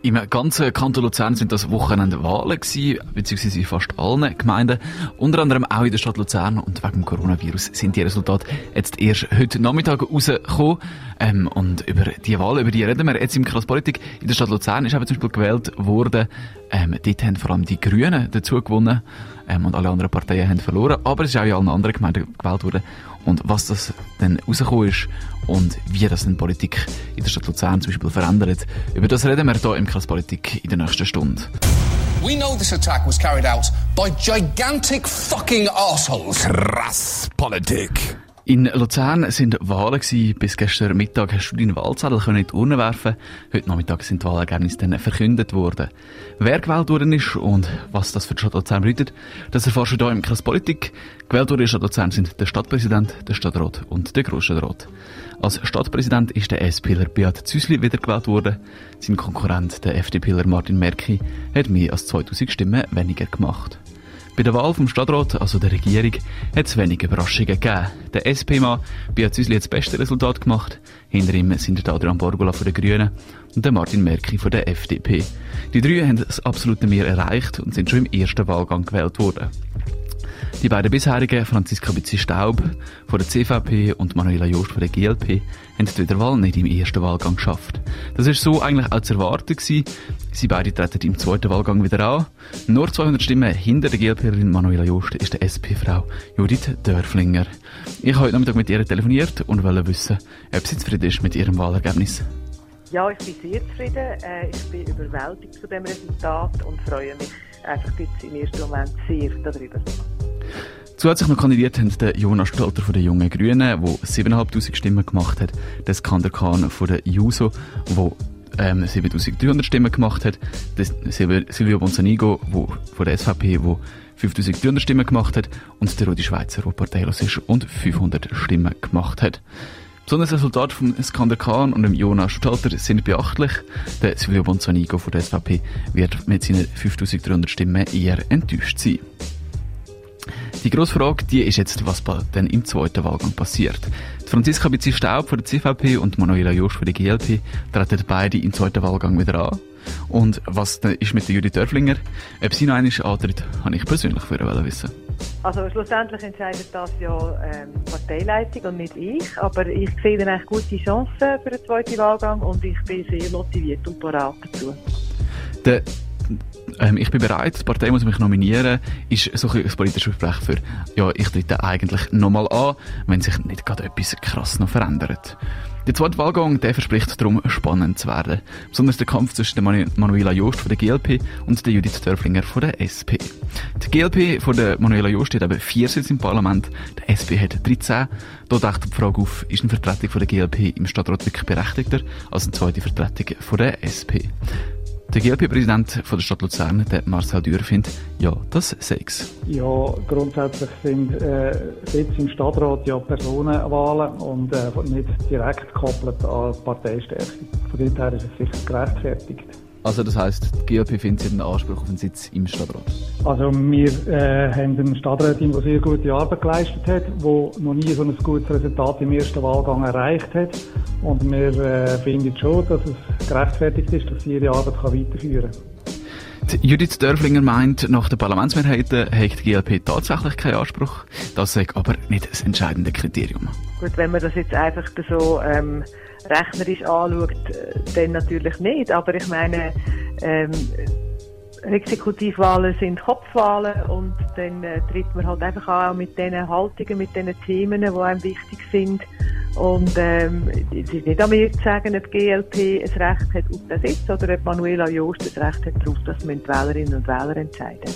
Im ganzen Kanton Luzern sind das Wochenende Wahlen gewesen, beziehungsweise in fast allen Gemeinden. Unter anderem auch in der Stadt Luzern. Und wegen dem Coronavirus sind die Resultate jetzt erst heute Nachmittag rausgekommen. Ähm, und über die Wahl, über die reden wir jetzt im Kreis Politik. In der Stadt Luzern ist eben zum Beispiel gewählt worden. Ähm, dort haben vor allem die Grünen dazu gewonnen. Ähm, und alle anderen Parteien haben verloren. Aber es ist auch in allen anderen Gemeinden gewählt worden. Und was das dann rausgekommen ist und wie das dann Politik in der Stadt Luzern zum Beispiel verändert, über das reden wir hier im Kreis Politik in der nächsten Stunde. We know this attack was carried out by gigantic fucking assholes. Krass Politik. In Luzern sind Wahlen gewesen. Bis gestern Mittag hast du deinen Wahlzettel in die Urne werfen. Heute Nachmittag sind die Wahlergebnisse dann verkündet worden. Wer gewählt worden ist und was das für die Stadt Luzern bedeutet, das erfährst du hier im Kreis Politik. Gewählt worden in Stadt Luzern sind der Stadtpräsident, der Stadtrat und der Grossstadtrat. Als Stadtpräsident ist der SPler Beat Züsli wiedergewählt worden. Sein Konkurrent, der FDPler Martin Merki, hat mehr als 2000 Stimmen weniger gemacht. Bei der Wahl vom Stadtrat, also der Regierung, hat es wenig Überraschungen gegeben. Der SP-Mann Beat Züsli hat das beste Resultat gemacht. Hinter ihm sind der Adrian Borgola von den Grünen und der Martin Merki von der FDP. Die drei haben das absolute Mehr erreicht und sind schon im ersten Wahlgang gewählt worden. Die beiden bisherigen, Franziska Bitzi-Staub von der CVP und Manuela Jost von der GLP, haben die Wiederwahl nicht im ersten Wahlgang geschafft. Das ist so eigentlich auch zu erwarten gewesen. Sie beide treten im zweiten Wahlgang wieder an. Nur 200 Stimmen hinter der GLPerin Manuela Jost ist der SP-Frau Judith Dörflinger. Ich habe heute Nachmittag mit ihr telefoniert und wollte wissen, ob sie zufrieden ist mit ihrem Wahlergebnis. Ja, ich bin sehr zufrieden. Äh, Ich bin überwältigt von dem Resultat und freue mich einfach jetzt im ersten Moment sehr darüber. Zusätzlich noch kandidiert haben der Jonas Stalter von den Jungen Grünen, der 7'500 Stimmen gemacht hat, der Skander Kahn von der JUSO, der ähm, 7300 Stimmen gemacht hat, der Sil- Silvio Bonzanigo wo, von der SVP, der 5300 Stimmen gemacht hat und der Rudi Schweizer, der parteilos ist und 500 Stimmen gemacht hat. Besonderes Resultat von Skander Kahn und dem Jonas Stalter sind beachtlich. Der Silvio Bonzanigo von der SVP wird mit seinen 5300 Stimmen eher enttäuscht sein. Die grosse Frage, die ist jetzt, was denn im zweiten Wahlgang passiert. Franziska Bizzi Staub von der CVP und Manuela Jost von der GLP treten beide im zweiten Wahlgang wieder an. Und was ist mit der Judith Dörflinger? Ob sie noch einmal antritt, habe ich persönlich wollen wissen. Also schlussendlich entscheidet das ja ähm, die Parteileitung und nicht ich. Aber ich sehe dann eigentlich gute Chancen für den zweiten Wahlgang und ich bin sehr motiviert und parat dazu. Der, ähm, ich bin bereit, die Partei muss mich nominieren, ist so ein, politisches Versprechen für, ja, ich trete eigentlich nochmal an, wenn sich nicht gerade etwas krass noch verändert. Der zweite Wahlgang, der verspricht darum spannend zu werden. Besonders der Kampf zwischen der Manu- Manuela Jost von der GLP und der Judith Dörflinger von der SP. Die GLP von der Manuela Jost hat eben vier Sitze im Parlament, der SP hat 13. Da taucht die Frage auf, ist eine Vertretung von der GLP im Stadtrat wirklich berechtigter als eine zweite Vertretung von der SP? Der GLP-Präsident der Stadt Luzern, der Marcel Dürr, findet, ja, das sei es. Ja, grundsätzlich sind äh, Sitze im Stadtrat ja Personenwahlen und äh, nicht direkt gekoppelt an Parteistärke. Von dort her ist es sicher gerechtfertigt. Also das heisst, die GLP findet sie einen Anspruch auf einen Sitz im Stadtrat. Also wir äh, haben eine Stadträtin, die sehr gute Arbeit geleistet hat, die noch nie so ein gutes Resultat im ersten Wahlgang erreicht hat. Und wir äh, finden schon, dass es gerechtfertigt ist, dass sie ihre Arbeit kann weiterführen kann. Die Judith Dörflinger meint, nach den Parlamentsmehrheiten hat die GLP tatsächlich keinen Anspruch. Das sei aber nicht das entscheidende Kriterium. Gut, wenn man das jetzt einfach so ähm, rechnerisch anschaut, äh, dann natürlich nicht. Aber ich meine, ähm, Exekutivwahlen sind Kopfwahlen und dann äh, tritt man halt einfach an mit diesen Haltungen, mit diesen Themen, die einem wichtig sind. Und ähm, es ist nicht an mir zu sagen, ob die GLP ein Recht hat auf den Sitz oder ob Manuela Jost ein Recht hat darauf, dass die Wählerinnen und Wähler entscheiden.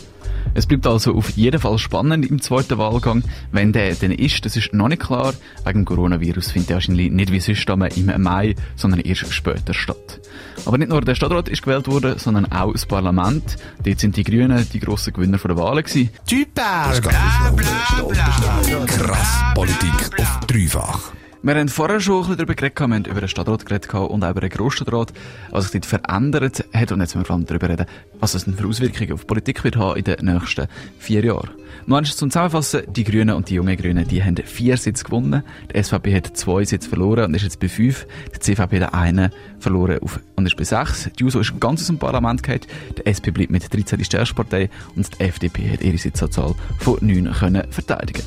Es bleibt also auf jeden Fall spannend im zweiten Wahlgang. Wenn der denn ist, das ist noch nicht klar. Wegen dem Coronavirus findet er wahrscheinlich nicht wie sonst im Mai, sondern erst später statt. Aber nicht nur der Stadtrat ist gewählt worden, sondern auch das Parlament. Dort sind die Grünen die grossen Gewinner der Wahlen gewesen. Typer, bla bla bla. Krass Politik auf dreifach. Wir haben vorher schon ein bisschen darüber geredet, wir haben über den Stadtrat geredet und auch über den Grossstadtrat, was sich dort verändert hat. Und jetzt müssen wir vor allem darüber reden, was das denn für Auswirkungen auf Politik wird haben in den nächsten vier Jahren. Eins zum Zusammenfassen, die Grünen und die jungen Grünen, die haben vier Sitze gewonnen. Die SVP hat zwei Sitze verloren und ist jetzt bei fünf. Die CVP hat einen verloren auf, und ist bei sechs. Die JUSO ist ganz aus dem Parlament gehalten. Die SP bleibt mit 13 die stärkste Partei und die FDP hat ihre Sitzanzahl von neun können verteidigen.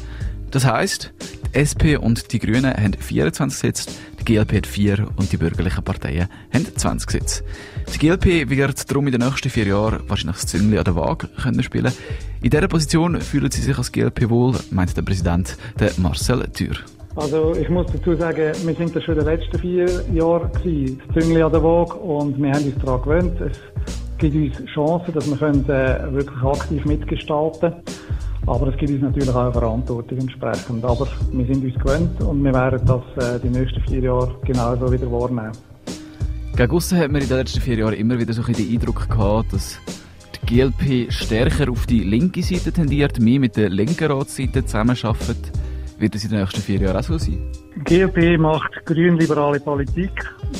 Das heisst, die SP und die Grünen haben 24 Sitze, die GLP hat 4 und die bürgerlichen Parteien haben 20 Sitze. Die GLP wird darum in den nächsten vier Jahren wahrscheinlich das Züngli an der Waage können spielen. In dieser Position fühlen sie sich als GLP wohl, meint der Präsident der Marcel Thür. Also ich muss dazu sagen, wir sind das schon in den letzten vier Jahren gewesen, das Züngli an der Waage und wir haben uns daran gewöhnt. Es gibt uns Chancen, dass wir können, äh, wirklich aktiv mitgestalten können. Aber es gibt uns natürlich auch eine Verantwortung entsprechend. Aber wir sind uns gewöhnt und wir werden das äh, die nächsten vier Jahre genauso wieder wahrnehmen. Gegen hat man in den letzten vier Jahren immer wieder so ein den Eindruck gehabt, dass die GLP stärker auf die linke Seite tendiert, mehr mit der linken Ratsseite zusammenarbeitet. Wird das in den nächsten vier Jahren auch so sein? GLP macht grün-liberale Politik.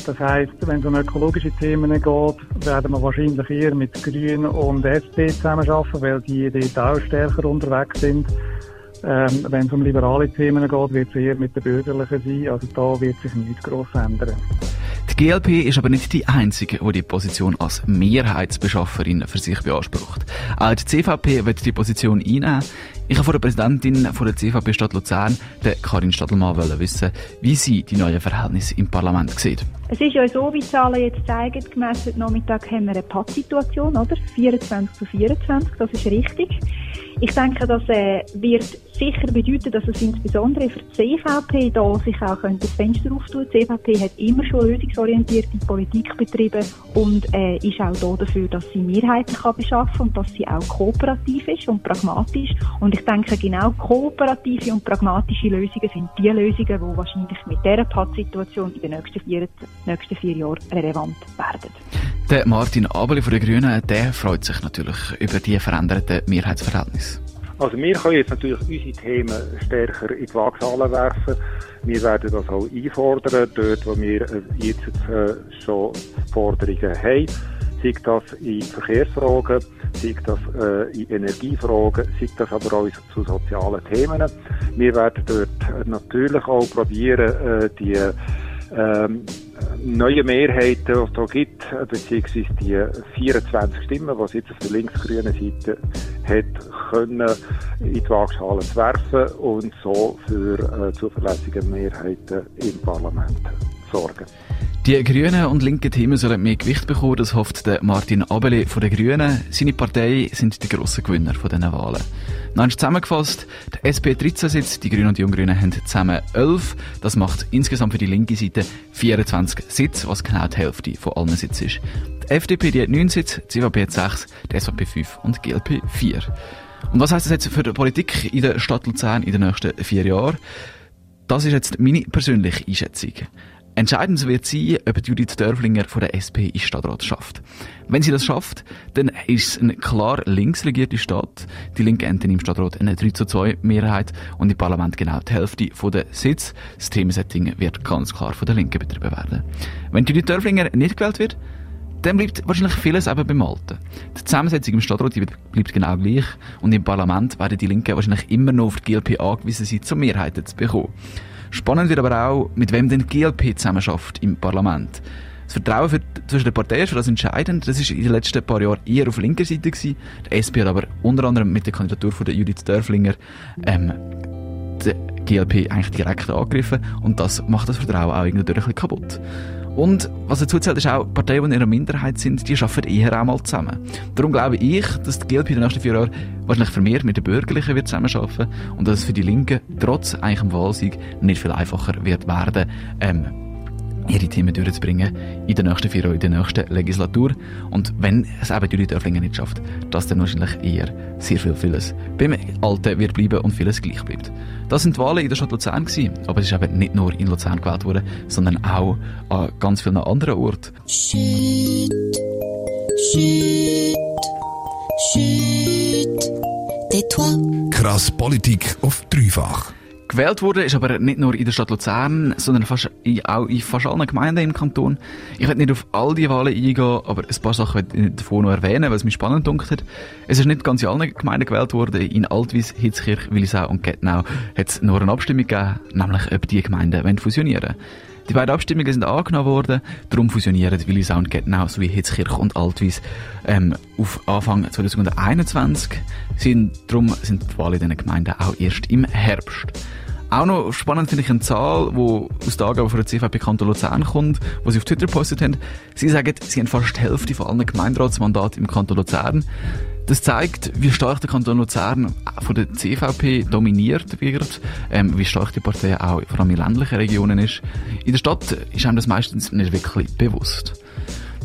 Das heisst, wenn es um ökologische Themen geht, werden wir wahrscheinlich eher mit Grün und SP zusammenarbeiten, weil die dort auch stärker unterwegs sind. Ähm, wenn es um liberale Themen geht, wird es eher mit den Bürgerlichen sein. Also da wird sich nichts gross ändern. Die GLP ist aber nicht die einzige, die die Position als Mehrheitsbeschafferin für sich beansprucht. Auch die CVP wird die Position einnehmen. Ich habe von der Präsidentin von der CVP Stadt Luzern, der Karin Stadelmann, wissen, wie sie die neuen Verhältnisse im Parlament sieht. Es ist ja so, wie die Zahlen jetzt zeigen, gemessen heute Nachmittag haben wir eine Pattsituation, oder? 24 zu 24, das ist richtig. Ich denke, das äh, wird sicher bedeuten, dass es insbesondere für die CVP da sich auch das Fenster auftun Die CVP hat immer schon lösungsorientierte Politik betrieben und äh, ist auch da dafür, dass sie Mehrheiten kann beschaffen und dass sie auch kooperativ ist und pragmatisch. Und ich denke, genau kooperative und pragmatische Lösungen sind die Lösungen, die wahrscheinlich mit dieser Pattsituation in den nächsten vier, nächsten vier Jahren relevant werden. Der Martin Abeli von den Grünen, der freut sich natürlich über die veränderten Mehrheitsverhältnisse. Also wir können jetzt natürlich unsere Themen stärker in die Waagschale werfen. Wir werden das auch einfordern, dort wo wir jetzt schon Forderungen haben. Sei das in Verkehrsfragen, sei das in Energiefragen, sei das aber auch zu sozialen Themen. Wir werden dort natürlich auch probieren, die ähm, neue Mehrheiten, die es hier gibt, beziehungsweise die 24 Stimmen, die es jetzt auf der linksgrünen Seite hat, können in die Waagschale zu werfen und so für äh, zuverlässige Mehrheiten im Parlament sorgen. Die grünen und linken Themen sollen mehr Gewicht bekommen, das hofft Martin Abeli von den Grünen. Seine Partei sind die grossen Gewinner von diesen Wahlen. Noch zusammengefasst, die SP 13 Sitze, die Grünen und die Junggrünen haben zusammen 11. Das macht insgesamt für die linke Seite 24 Sitze, was genau die Hälfte von allen Sitzen ist. Die FDP die hat 9 Sitze, die CVP hat 6, die SVP 5 und die GLP 4. Und was heißt das jetzt für die Politik in der Stadt Luzern in den nächsten vier Jahren? Das ist jetzt meine persönliche Einschätzung. Entscheidend wird sein, ob Judith Dörflinger von der SP in Stadtrat schafft. Wenn sie das schafft, dann ist es eine klar links regierte Stadt. Die Linke enden im Stadtrat eine 3 zu 2 Mehrheit und im Parlament genau die Hälfte von der Sitz. Das Themensetting wird ganz klar von der Linken betrieben werden. Wenn Judith Dörflinger nicht gewählt wird, dann bleibt wahrscheinlich vieles eben beim Alten. Die Zusammensetzung im Stadtrat bleibt genau gleich und im Parlament werden die Linken wahrscheinlich immer noch auf die GLP angewiesen sein, um Mehrheiten zu bekommen. Spannend wird aber auch, mit wem denn die GLP zusammenarbeitet im Parlament. Das Vertrauen für, zwischen den Parteien ist für das entscheidend. Das ist in den letzten paar Jahren eher auf linker Seite gewesen. Der SP hat aber unter anderem mit der Kandidatur von Judith Dörflinger ähm, die GLP eigentlich direkt angegriffen und das macht das Vertrauen auch irgendwie ein bisschen kaputt. Und was dazu zählt, ist auch, Parteien, die in einer Minderheit sind, die arbeiten eher auch mal zusammen. Darum glaube ich, dass die GLP in den nächsten vier Jahren wahrscheinlich vermehrt mit den Bürgerlichen wird zusammenarbeiten und dass es für die Linken trotz eigentlich Wahlsieg nicht viel einfacher wird werden, ähm, ihre Themen durchzubringen in der nächsten vier in der nächsten Legislatur. Und wenn es eben die Dörflinge nicht schafft, dass dann wahrscheinlich eher sehr viel, vieles beim Alten wird bleiben und vieles gleich bleibt. Das sind die Wahlen in der Stadt Luzern gewesen, aber es ist eben nicht nur in Luzern gewählt worden, sondern auch an ganz vielen anderen Orten. Shit, shit, shit. Krass Politik auf dreifach. Gewählt wurde ist aber nicht nur in der Stadt Luzern, sondern fast in, auch in fast allen Gemeinden im Kanton. Ich werde nicht auf all die Wahlen eingehen, aber ein paar Sachen werde ich davon noch erwähnen, weil es mich spannend dunkt Es ist nicht ganz in allen Gemeinden gewählt worden. In Altwies, Hitzkirch, Willisau und Gettnau hat es nur eine Abstimmung gegeben, nämlich ob die Gemeinden fusionieren wollen. Die beiden Abstimmungen sind angenommen worden, darum fusionieren Willisau und Gettnau sowie Hitzkirch und Altwies ähm, auf Anfang 2021. Sind, darum sind die Wahlen in diesen Gemeinden auch erst im Herbst. Auch noch spannend finde ich eine Zahl, die aus der Angabe von der CVP Kanton Luzern kommt, wo sie auf Twitter gepostet haben. Sie sagen, sie haben fast die Hälfte von allen Gemeinderatsmandaten im Kanton Luzern. Das zeigt, wie stark der Kanton Luzern von der CVP dominiert wird, ähm, wie stark die Partei auch vor allem in ländlichen Regionen ist. In der Stadt ist einem das meistens nicht wirklich bewusst.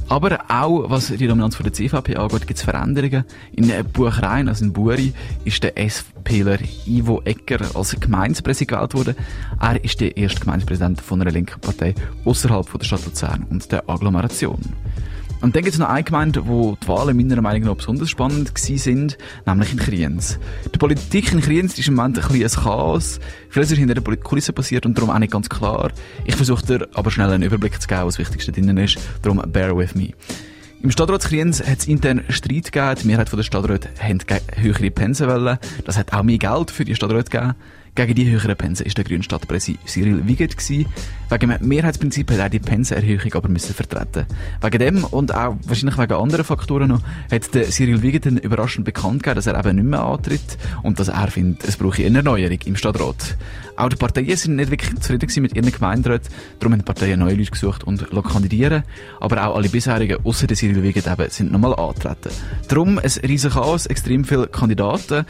Aber auch, was die Dominanz von der CVP angeht, gibt es Veränderungen. In Buchrein, also in Buri, ist der SPler Ivo Ecker als Gemeindepräsident gewählt worden. Er ist der erste Gemeindepräsident von einer linken Partei außerhalb der Stadt Luzern und der Agglomeration. Und dann gibt es noch eine Gemeinde, wo die Wahlen meiner Meinung nach besonders spannend sind, nämlich in Kriens. Die Politik in Kriens ist im Moment ein bisschen ein Chaos. Vieles ist hinter der Kulisse passiert und darum auch nicht ganz klar. Ich versuche dir aber schnell einen Überblick zu geben, was das Wichtigste drinnen ist. Darum bear with me. Im Stadtrat Kriens hat es intern Streit gegeben. Die Mehrheit der Stadträte haben höhere Pensen wollen. Das hat auch mehr Geld für die Stadträte gegeben. Gegen die höheren Pensen ist der grüne Stadtpräsident Cyril Wiegert gewesen. Wegen dem Mehrheitsprinzip hat er die Pensenerhöhung aber müssen vertreten. Wegen dem und auch wahrscheinlich wegen anderen Faktoren noch, hat der Cyril Wiegert dann überraschend bekannt gegeben, dass er eben nicht mehr antritt und dass er findet, es brauche eine Erneuerung im Stadtrat. Auch die Parteien sind nicht wirklich zufrieden mit ihren Gemeinderäten, darum haben die Parteien neue Leute gesucht und kandidieren. Aber auch alle bisherigen, außer der Cyril Wiegert eben, sind nochmal antreten. Darum ein riesiges Chaos, extrem viele Kandidaten.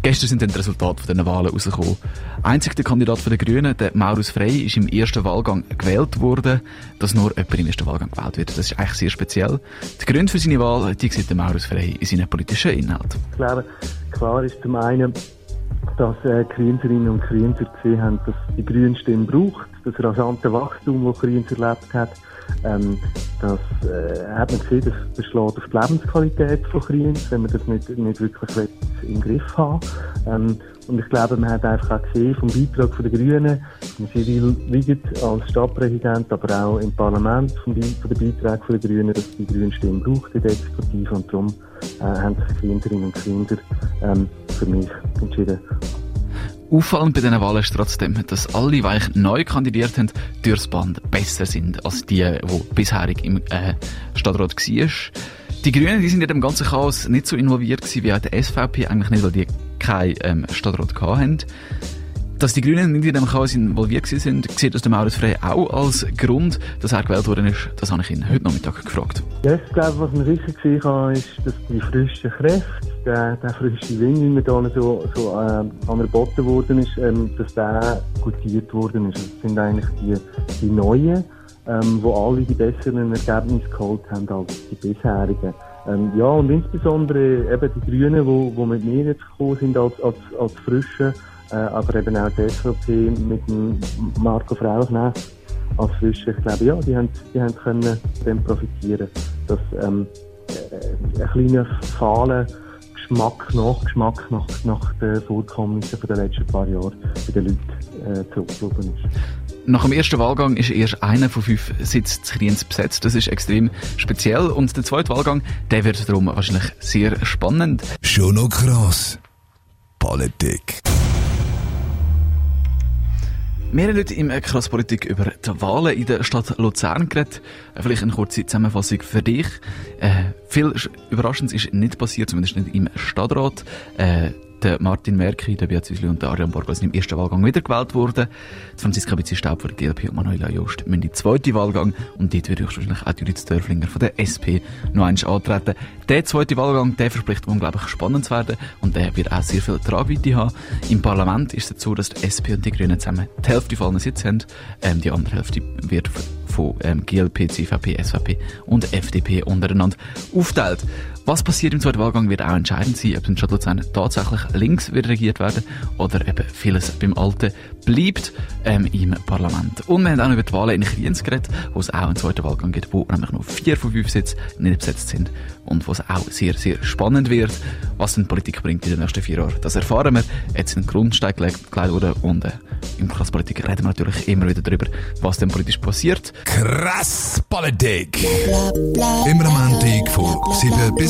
Gestern sind dann die Resultate von diesen Wahlen rausgekommen. Einzig der Kandidat der Grünen, der Maurus Frey, ist im ersten Wahlgang gewählt worden. Dass nur jemand im ersten Wahlgang gewählt wird, das ist eigentlich sehr speziell. Die Gründe für seine Wahl, die sieht der Maurus Frey in seinen politischen Inhalt. Ich glaube, klar ist zum einen, dass äh, Krienserinnen und Krienser gesehen haben, dass die Grünen Stimme braucht, das rasante Wachstum, das Kriens erlebt hat, ähm, das äh, hat man gesehen, das beschlägt auf die Lebensqualität von Kriens, wenn man das nicht, nicht wirklich im Griff haben ähm, Und ich glaube, man hat einfach auch gesehen vom Beitrag den Grünen, von Cyril Wiegert als Stadtpräsident, aber auch im Parlament von, von den Beiträgen den Grünen, dass die Grünen Stimme braucht in der Exekutive und darum äh, haben sich Kinderinnen und Kinder ähm, für mich entschieden. Auffallend bei diesen Wahlen ist trotzdem, dass alle, die neu kandidiert haben, durchs Band besser sind als die, die bisherig im äh, Stadtrat waren. Die Grünen, die sind in dem ganzen Chaos nicht so involviert gewesen wie auch die SVP, eigentlich nicht, weil die keinen ähm, Stadtrat hatten. Dass die Grünen nicht in dem Chaos involviert sind, sieht das der Maurus Frey auch als Grund, dass er gewählt worden ist. Das habe ich ihn heute Nachmittag gefragt. Ja, ich glaube, was man sicher gesehen kann, ist, dass die frischen Kräfte, der, der frische Wind, wie man da so, so äh, anerboten worden ist, ähm, dass der gutiert worden ist. Das sind eigentlich die, die neuen, ähm, wo alle die besseren Ergebnisse geholt haben als die bisherigen. Ähm, ja, und insbesondere eben die Grünen, wo, wo mit mir jetzt gekommen sind als, als, als Frische, äh, aber eben auch die SVP mit dem Marco Frauchneff als Frische. Ich glaube, ja, die haben, die haben können dem profitieren, dass ähm, äh, ein kleiner fahler Geschmack nach, Geschmack nach, nach den Vorkommnissen der letzten paar Jahre bei den Leuten äh, zurückgeblieben ist. Nach dem ersten Wahlgang ist erst einer von fünf Sitzen zu Kriens besetzt. Das ist extrem speziell. Und der zweite Wahlgang, der wird darum wahrscheinlich sehr spannend. Schon noch krass. Politik. Wir haben heute im Krasspolitik über die Wahlen in der Stadt Luzern geredet. Äh, vielleicht eine kurze Zusammenfassung für dich. Äh, viel Überraschendes ist nicht passiert, zumindest nicht im Stadtrat. Äh, der Martin Merki, der Beat Süßli und der Ariane Borgo sind im ersten Wahlgang wiedergewählt worden. Die Franziska Bitzi Staub von der GLP und Manuela Jost müssen in den zweiten Wahlgang und dort ich wahrscheinlich auch Judith Dörflinger von der SP noch einmal antreten. Der zweite Wahlgang, der verspricht unglaublich spannend zu werden und der wird auch sehr viel Tragweite haben. Im Parlament ist es so, dass die SP und die Grünen zusammen die Hälfte von Sitzen haben. Ähm, die andere Hälfte wird von ähm, GLP, CVP, SVP und FDP untereinander aufteilt. Was passiert im zweiten Wahlgang wird auch entscheidend sein, ob in Stadt Luzern tatsächlich links wird regiert werden oder eben vieles beim Alten bleibt ähm, im Parlament. Und wir haben auch über die Wahlen in Kriens geredet, wo es auch einen zweiten Wahlgang gibt, wo nämlich noch vier von fünf Sitzen nicht besetzt sind und wo es auch sehr, sehr spannend wird, was denn Politik bringt in den nächsten vier Jahren. Das erfahren wir. Jetzt in den Grundstein gelegt wurde und äh, im Krasspolitik reden wir natürlich immer wieder darüber, was denn politisch passiert. Krass Politik! Immer am Montag von 7 bis